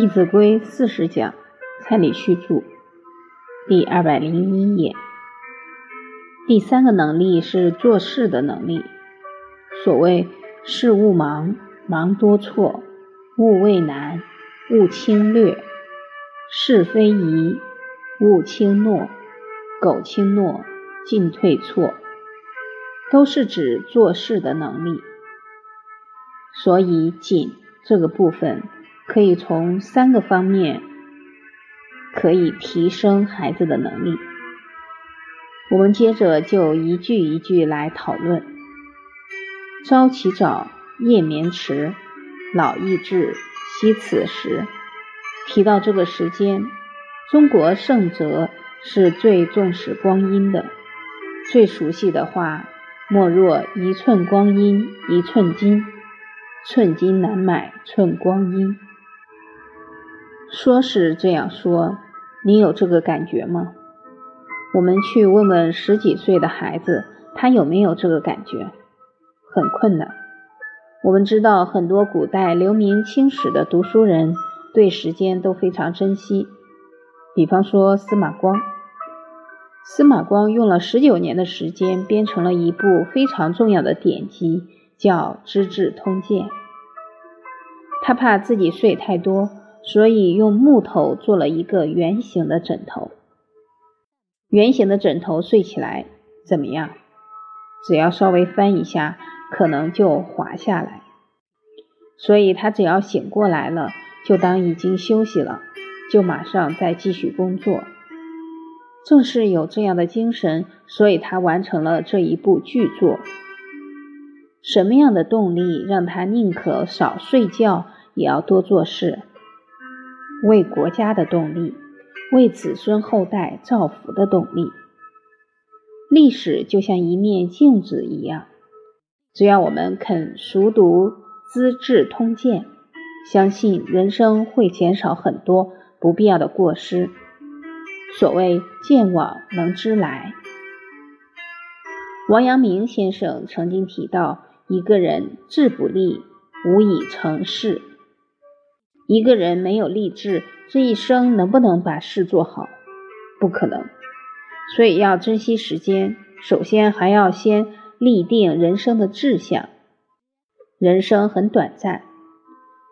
弟子规》四十讲，蔡礼旭著，第二百零一页。第三个能力是做事的能力。所谓事勿忙，忙多错；勿畏难，勿轻略；是非宜，勿轻诺；苟轻诺，进退错。都是指做事的能力。所以“谨”这个部分。可以从三个方面可以提升孩子的能力。我们接着就一句一句来讨论：朝起早，夜眠迟，老易至，惜此时。提到这个时间，中国圣哲是最重视光阴的，最熟悉的话莫若“一寸光阴一寸金，寸金难买寸光阴”。说是这样说，你有这个感觉吗？我们去问问十几岁的孩子，他有没有这个感觉？很困难。我们知道很多古代留名青史的读书人对时间都非常珍惜，比方说司马光。司马光用了十九年的时间编成了一部非常重要的典籍，叫《资治通鉴》。他怕自己睡太多。所以用木头做了一个圆形的枕头。圆形的枕头睡起来怎么样？只要稍微翻一下，可能就滑下来。所以他只要醒过来了，就当已经休息了，就马上再继续工作。正是有这样的精神，所以他完成了这一部巨作。什么样的动力让他宁可少睡觉，也要多做事？为国家的动力，为子孙后代造福的动力。历史就像一面镜子一样，只要我们肯熟读《资治通鉴》，相信人生会减少很多不必要的过失。所谓见往能知来。王阳明先生曾经提到：“一个人志不立，无以成事。”一个人没有立志，这一生能不能把事做好？不可能。所以要珍惜时间，首先还要先立定人生的志向。人生很短暂，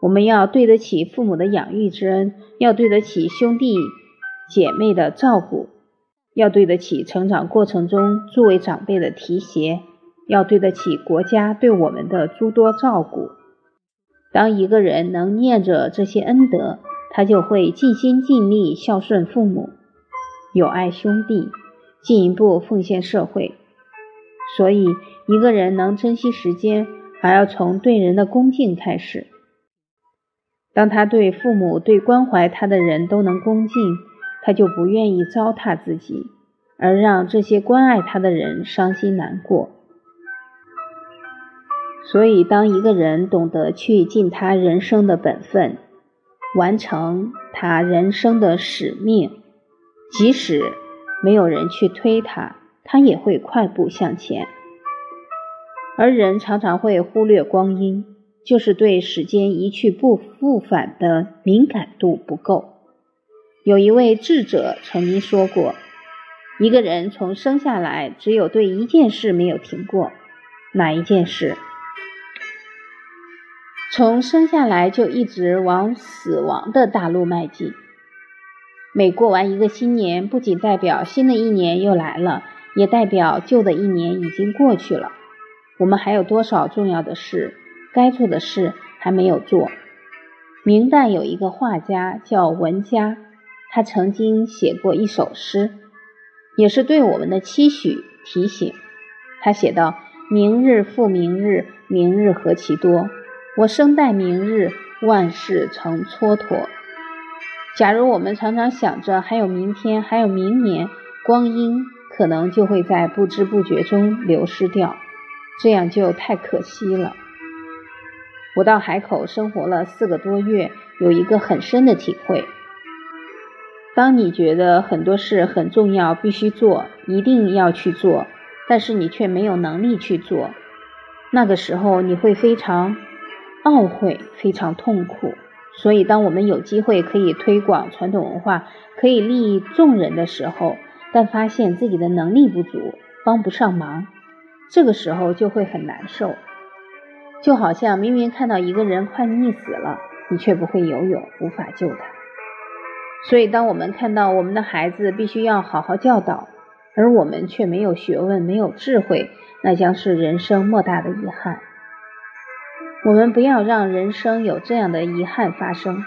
我们要对得起父母的养育之恩，要对得起兄弟姐妹的照顾，要对得起成长过程中诸位长辈的提携，要对得起国家对我们的诸多照顾。当一个人能念着这些恩德，他就会尽心尽力孝顺父母，友爱兄弟，进一步奉献社会。所以，一个人能珍惜时间，还要从对人的恭敬开始。当他对父母、对关怀他的人都能恭敬，他就不愿意糟蹋自己，而让这些关爱他的人伤心难过。所以，当一个人懂得去尽他人生的本分，完成他人生的使命，即使没有人去推他，他也会快步向前。而人常常会忽略光阴，就是对时间一去不复返的敏感度不够。有一位智者曾经说过：“一个人从生下来，只有对一件事没有停过，哪一件事？”从生下来就一直往死亡的大路迈进。每过完一个新年，不仅代表新的一年又来了，也代表旧的一年已经过去了。我们还有多少重要的事、该做的事还没有做？明代有一个画家叫文家，他曾经写过一首诗，也是对我们的期许提醒。他写道：“明日复明日，明日何其多。”我生待明日，万事成蹉跎。假如我们常常想着还有明天，还有明年，光阴可能就会在不知不觉中流失掉，这样就太可惜了。我到海口生活了四个多月，有一个很深的体会：当你觉得很多事很重要，必须做，一定要去做，但是你却没有能力去做，那个时候你会非常。懊悔非常痛苦，所以，当我们有机会可以推广传统文化，可以利益众人的时候，但发现自己的能力不足，帮不上忙，这个时候就会很难受。就好像明明看到一个人快溺死了，你却不会游泳，无法救他。所以，当我们看到我们的孩子必须要好好教导，而我们却没有学问、没有智慧，那将是人生莫大的遗憾。我们不要让人生有这样的遗憾发生，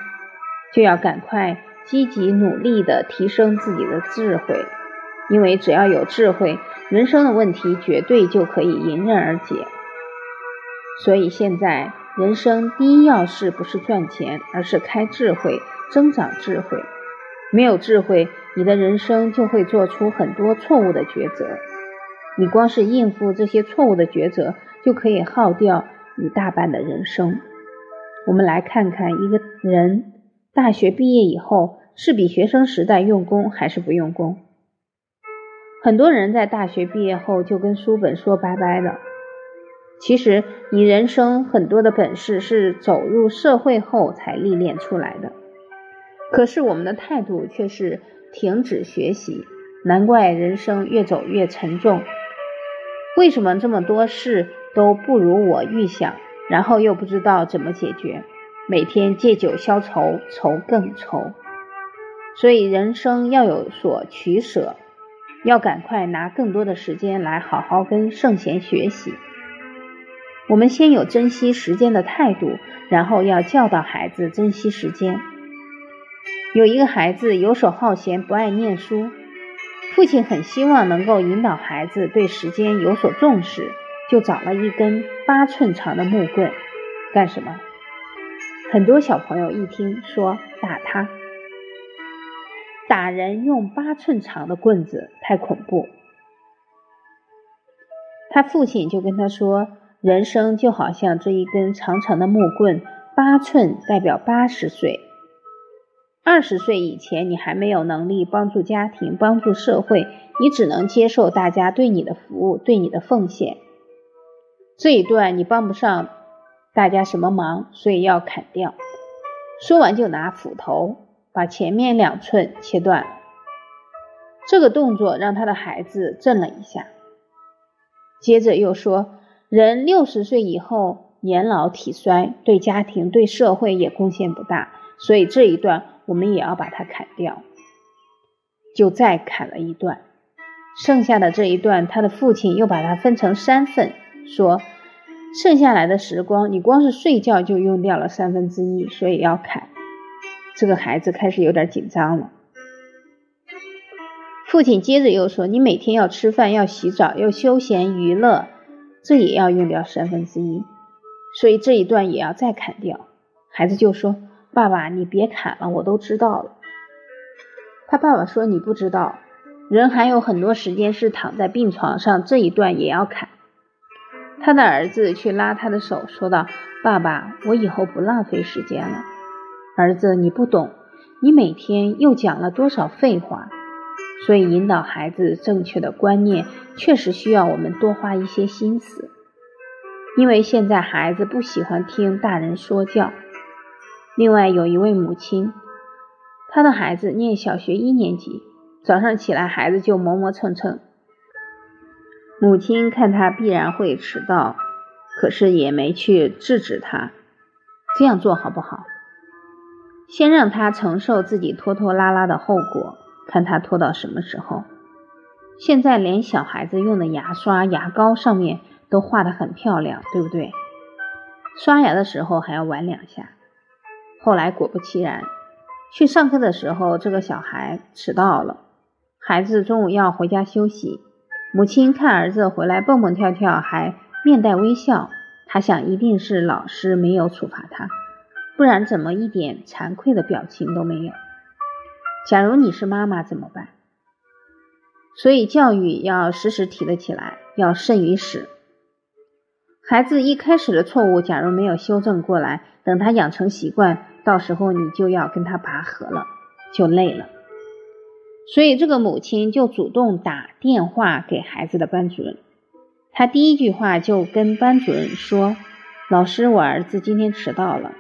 就要赶快积极努力地提升自己的智慧，因为只要有智慧，人生的问题绝对就可以迎刃而解。所以现在，人生第一要事不是赚钱，而是开智慧，增长智慧。没有智慧，你的人生就会做出很多错误的抉择。你光是应付这些错误的抉择，就可以耗掉你大半的人生。我们来看看一个人大学毕业以后，是比学生时代用功还是不用功？很多人在大学毕业后就跟书本说拜拜了。其实，你人生很多的本事是走入社会后才历练出来的。可是我们的态度却是停止学习，难怪人生越走越沉重。为什么这么多事都不如我预想，然后又不知道怎么解决？每天借酒消愁，愁更愁。所以人生要有所取舍，要赶快拿更多的时间来好好跟圣贤学习。我们先有珍惜时间的态度，然后要教导孩子珍惜时间。有一个孩子游手好闲，不爱念书，父亲很希望能够引导孩子对时间有所重视，就找了一根八寸长的木棍，干什么？很多小朋友一听说打他，打人用八寸长的棍子太恐怖，他父亲就跟他说。人生就好像这一根长长的木棍，八寸代表八十岁。二十岁以前，你还没有能力帮助家庭、帮助社会，你只能接受大家对你的服务、对你的奉献。这一段你帮不上大家什么忙，所以要砍掉。说完就拿斧头把前面两寸切断。这个动作让他的孩子震了一下，接着又说。人六十岁以后年老体衰，对家庭、对社会也贡献不大，所以这一段我们也要把它砍掉。就再砍了一段，剩下的这一段，他的父亲又把它分成三份，说剩下来的时光，你光是睡觉就用掉了三分之一，所以要砍。这个孩子开始有点紧张了。父亲接着又说：“你每天要吃饭，要洗澡，要休闲娱乐。”这也要用掉三分之一，所以这一段也要再砍掉。孩子就说：“爸爸，你别砍了，我都知道了。”他爸爸说：“你不知道，人还有很多时间是躺在病床上，这一段也要砍。”他的儿子去拉他的手，说道：“爸爸，我以后不浪费时间了。”儿子，你不懂，你每天又讲了多少废话。所以，引导孩子正确的观念，确实需要我们多花一些心思。因为现在孩子不喜欢听大人说教。另外，有一位母亲，她的孩子念小学一年级，早上起来孩子就磨磨蹭蹭。母亲看他必然会迟到，可是也没去制止他。这样做好不好？先让他承受自己拖拖拉拉的后果。看他拖到什么时候。现在连小孩子用的牙刷、牙膏上面都画的很漂亮，对不对？刷牙的时候还要玩两下。后来果不其然，去上课的时候，这个小孩迟到了。孩子中午要回家休息，母亲看儿子回来蹦蹦跳跳，还面带微笑，他想一定是老师没有处罚他，不然怎么一点惭愧的表情都没有？假如你是妈妈怎么办？所以教育要时时提得起来，要慎于始。孩子一开始的错误，假如没有修正过来，等他养成习惯，到时候你就要跟他拔河了，就累了。所以这个母亲就主动打电话给孩子的班主任，他第一句话就跟班主任说：“老师，我儿子今天迟到了。”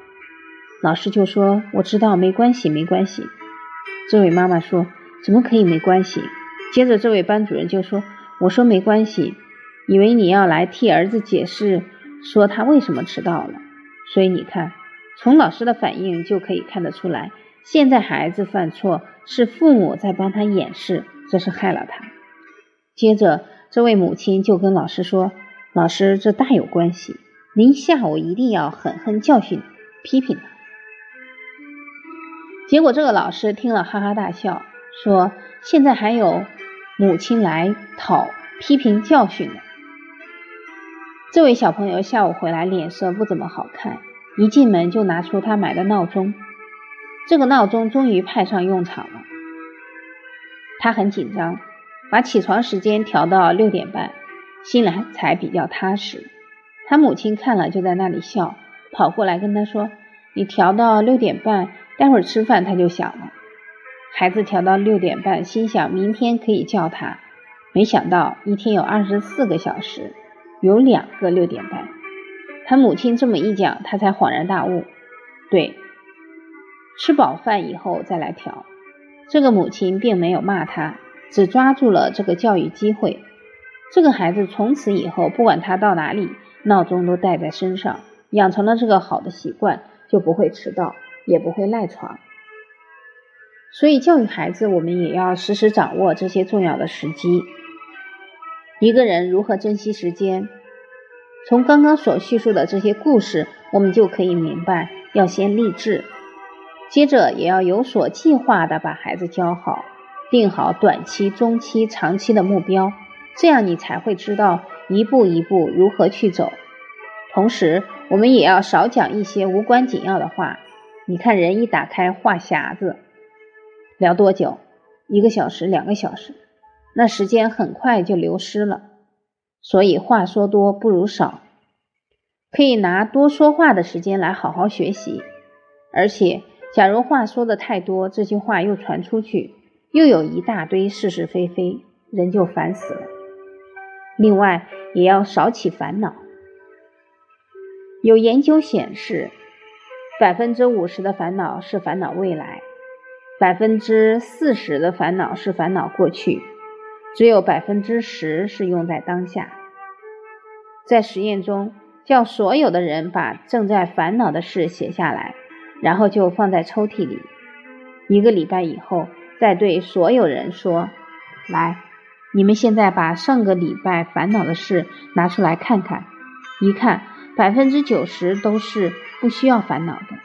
老师就说：“我知道，没关系，没关系。”这位妈妈说：“怎么可以没关系？”接着这位班主任就说：“我说没关系，以为你要来替儿子解释，说他为什么迟到了。所以你看，从老师的反应就可以看得出来，现在孩子犯错是父母在帮他掩饰，这是害了他。”接着这位母亲就跟老师说：“老师，这大有关系，您下午一定要狠狠教训、批评他。”结果这个老师听了哈哈大笑，说：“现在还有母亲来讨批评教训的。”这位小朋友下午回来脸色不怎么好看，一进门就拿出他买的闹钟。这个闹钟终于派上用场了，他很紧张，把起床时间调到六点半，心里才比较踏实。他母亲看了就在那里笑，跑过来跟他说：“你调到六点半。”待会儿吃饭他就想了，孩子调到六点半，心想明天可以叫他，没想到一天有二十四个小时，有两个六点半。他母亲这么一讲，他才恍然大悟，对，吃饱饭以后再来调。这个母亲并没有骂他，只抓住了这个教育机会。这个孩子从此以后，不管他到哪里，闹钟都带在身上，养成了这个好的习惯，就不会迟到。也不会赖床，所以教育孩子，我们也要时时掌握这些重要的时机。一个人如何珍惜时间，从刚刚所叙述的这些故事，我们就可以明白：要先立志，接着也要有所计划的把孩子教好，定好短期、中期、长期的目标，这样你才会知道一步一步如何去走。同时，我们也要少讲一些无关紧要的话。你看，人一打开话匣子，聊多久？一个小时、两个小时，那时间很快就流失了。所以话说多不如少，可以拿多说话的时间来好好学习。而且，假如话说的太多，这些话又传出去，又有一大堆是是非非，人就烦死了。另外，也要少起烦恼。有研究显示。百分之五十的烦恼是烦恼未来，百分之四十的烦恼是烦恼过去，只有百分之十是用在当下。在实验中，叫所有的人把正在烦恼的事写下来，然后就放在抽屉里。一个礼拜以后，再对所有人说：“来，你们现在把上个礼拜烦恼的事拿出来看看。”一看，百分之九十都是。不需要烦恼的，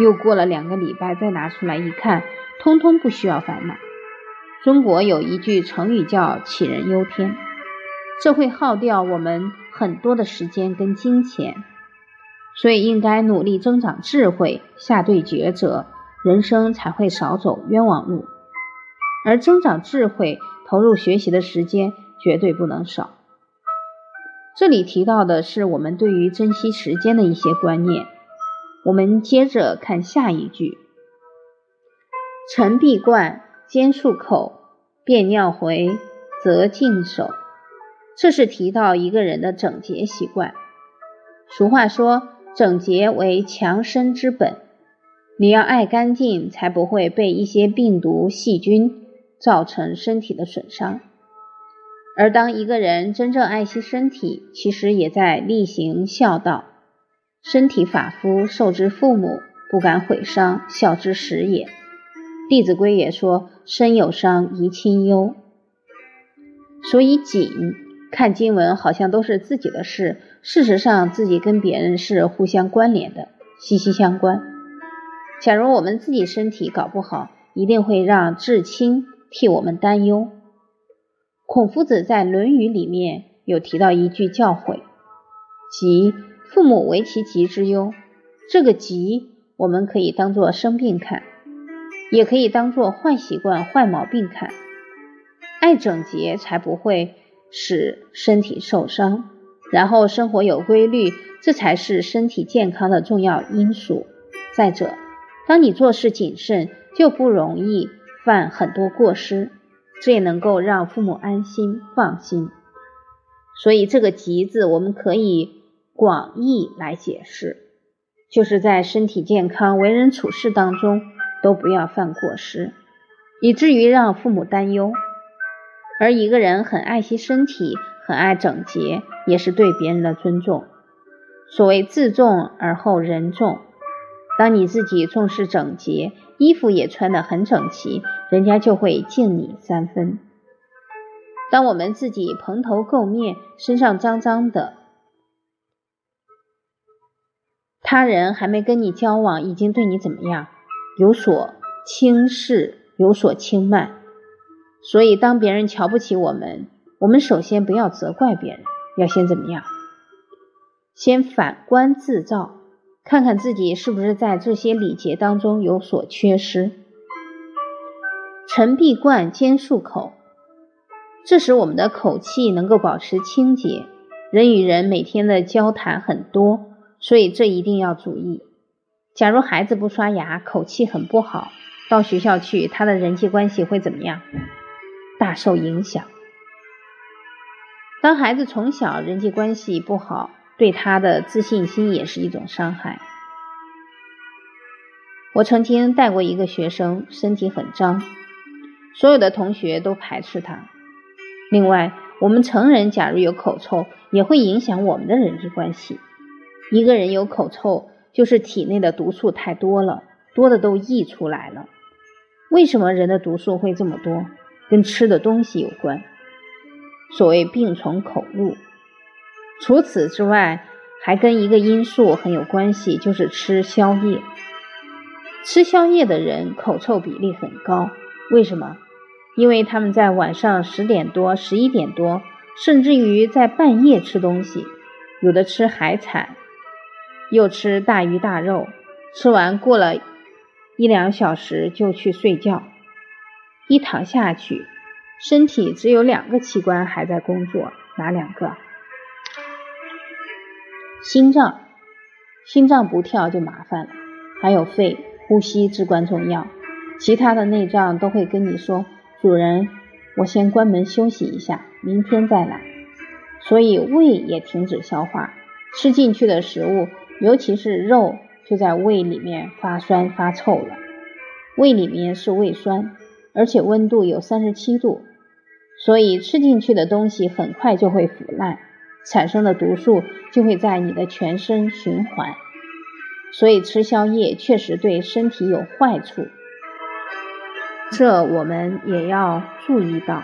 又过了两个礼拜，再拿出来一看，通通不需要烦恼。中国有一句成语叫“杞人忧天”，这会耗掉我们很多的时间跟金钱，所以应该努力增长智慧，下对抉择，人生才会少走冤枉路。而增长智慧，投入学习的时间绝对不能少。这里提到的是我们对于珍惜时间的一些观念。我们接着看下一句：“晨必冠，兼漱口，便尿回，则净手。”这是提到一个人的整洁习惯。俗话说：“整洁为强身之本。”你要爱干净，才不会被一些病毒、细菌造成身体的损伤。而当一个人真正爱惜身体，其实也在例行孝道。身体发肤，受之父母，不敢毁伤，孝之始也。弟子规也说：“身有伤，贻亲忧。”所以谨看经文好像都是自己的事，事实上自己跟别人是互相关联的，息息相关。假如我们自己身体搞不好，一定会让至亲替我们担忧。孔夫子在《论语》里面有提到一句教诲，即父母为其疾之忧。这个疾，我们可以当做生病看，也可以当做坏习惯、坏毛病看。爱整洁，才不会使身体受伤。然后生活有规律，这才是身体健康的重要因素。再者，当你做事谨慎，就不容易犯很多过失。这也能够让父母安心放心，所以这个“吉”字，我们可以广义来解释，就是在身体健康、为人处事当中都不要犯过失，以至于让父母担忧。而一个人很爱惜身体，很爱整洁，也是对别人的尊重。所谓自重而后人重，当你自己重视整洁，衣服也穿得很整齐，人家就会敬你三分。当我们自己蓬头垢面、身上脏脏的，他人还没跟你交往，已经对你怎么样？有所轻视，有所轻慢。所以，当别人瞧不起我们，我们首先不要责怪别人，要先怎么样？先反观自照，看看自己是不是在这些礼节当中有所缺失。陈必冠，兼漱口，这时我们的口气能够保持清洁。人与人每天的交谈很多，所以这一定要注意。假如孩子不刷牙，口气很不好，到学校去，他的人际关系会怎么样？大受影响。当孩子从小人际关系不好，对他的自信心也是一种伤害。我曾经带过一个学生，身体很脏，所有的同学都排斥他。另外，我们成人假如有口臭，也会影响我们的人际关系。一个人有口臭，就是体内的毒素太多了，多的都溢出来了。为什么人的毒素会这么多？跟吃的东西有关。所谓病从口入。除此之外，还跟一个因素很有关系，就是吃宵夜。吃宵夜的人口臭比例很高，为什么？因为他们在晚上十点多、十一点多，甚至于在半夜吃东西，有的吃海产，又吃大鱼大肉，吃完过了一两小时就去睡觉，一躺下去，身体只有两个器官还在工作，哪两个？心脏，心脏不跳就麻烦了。还有肺，呼吸至关重要。其他的内脏都会跟你说：“主人，我先关门休息一下，明天再来。”所以胃也停止消化，吃进去的食物，尤其是肉，就在胃里面发酸发臭了。胃里面是胃酸，而且温度有三十七度，所以吃进去的东西很快就会腐烂。产生的毒素就会在你的全身循环，所以吃宵夜确实对身体有坏处，这我们也要注意到。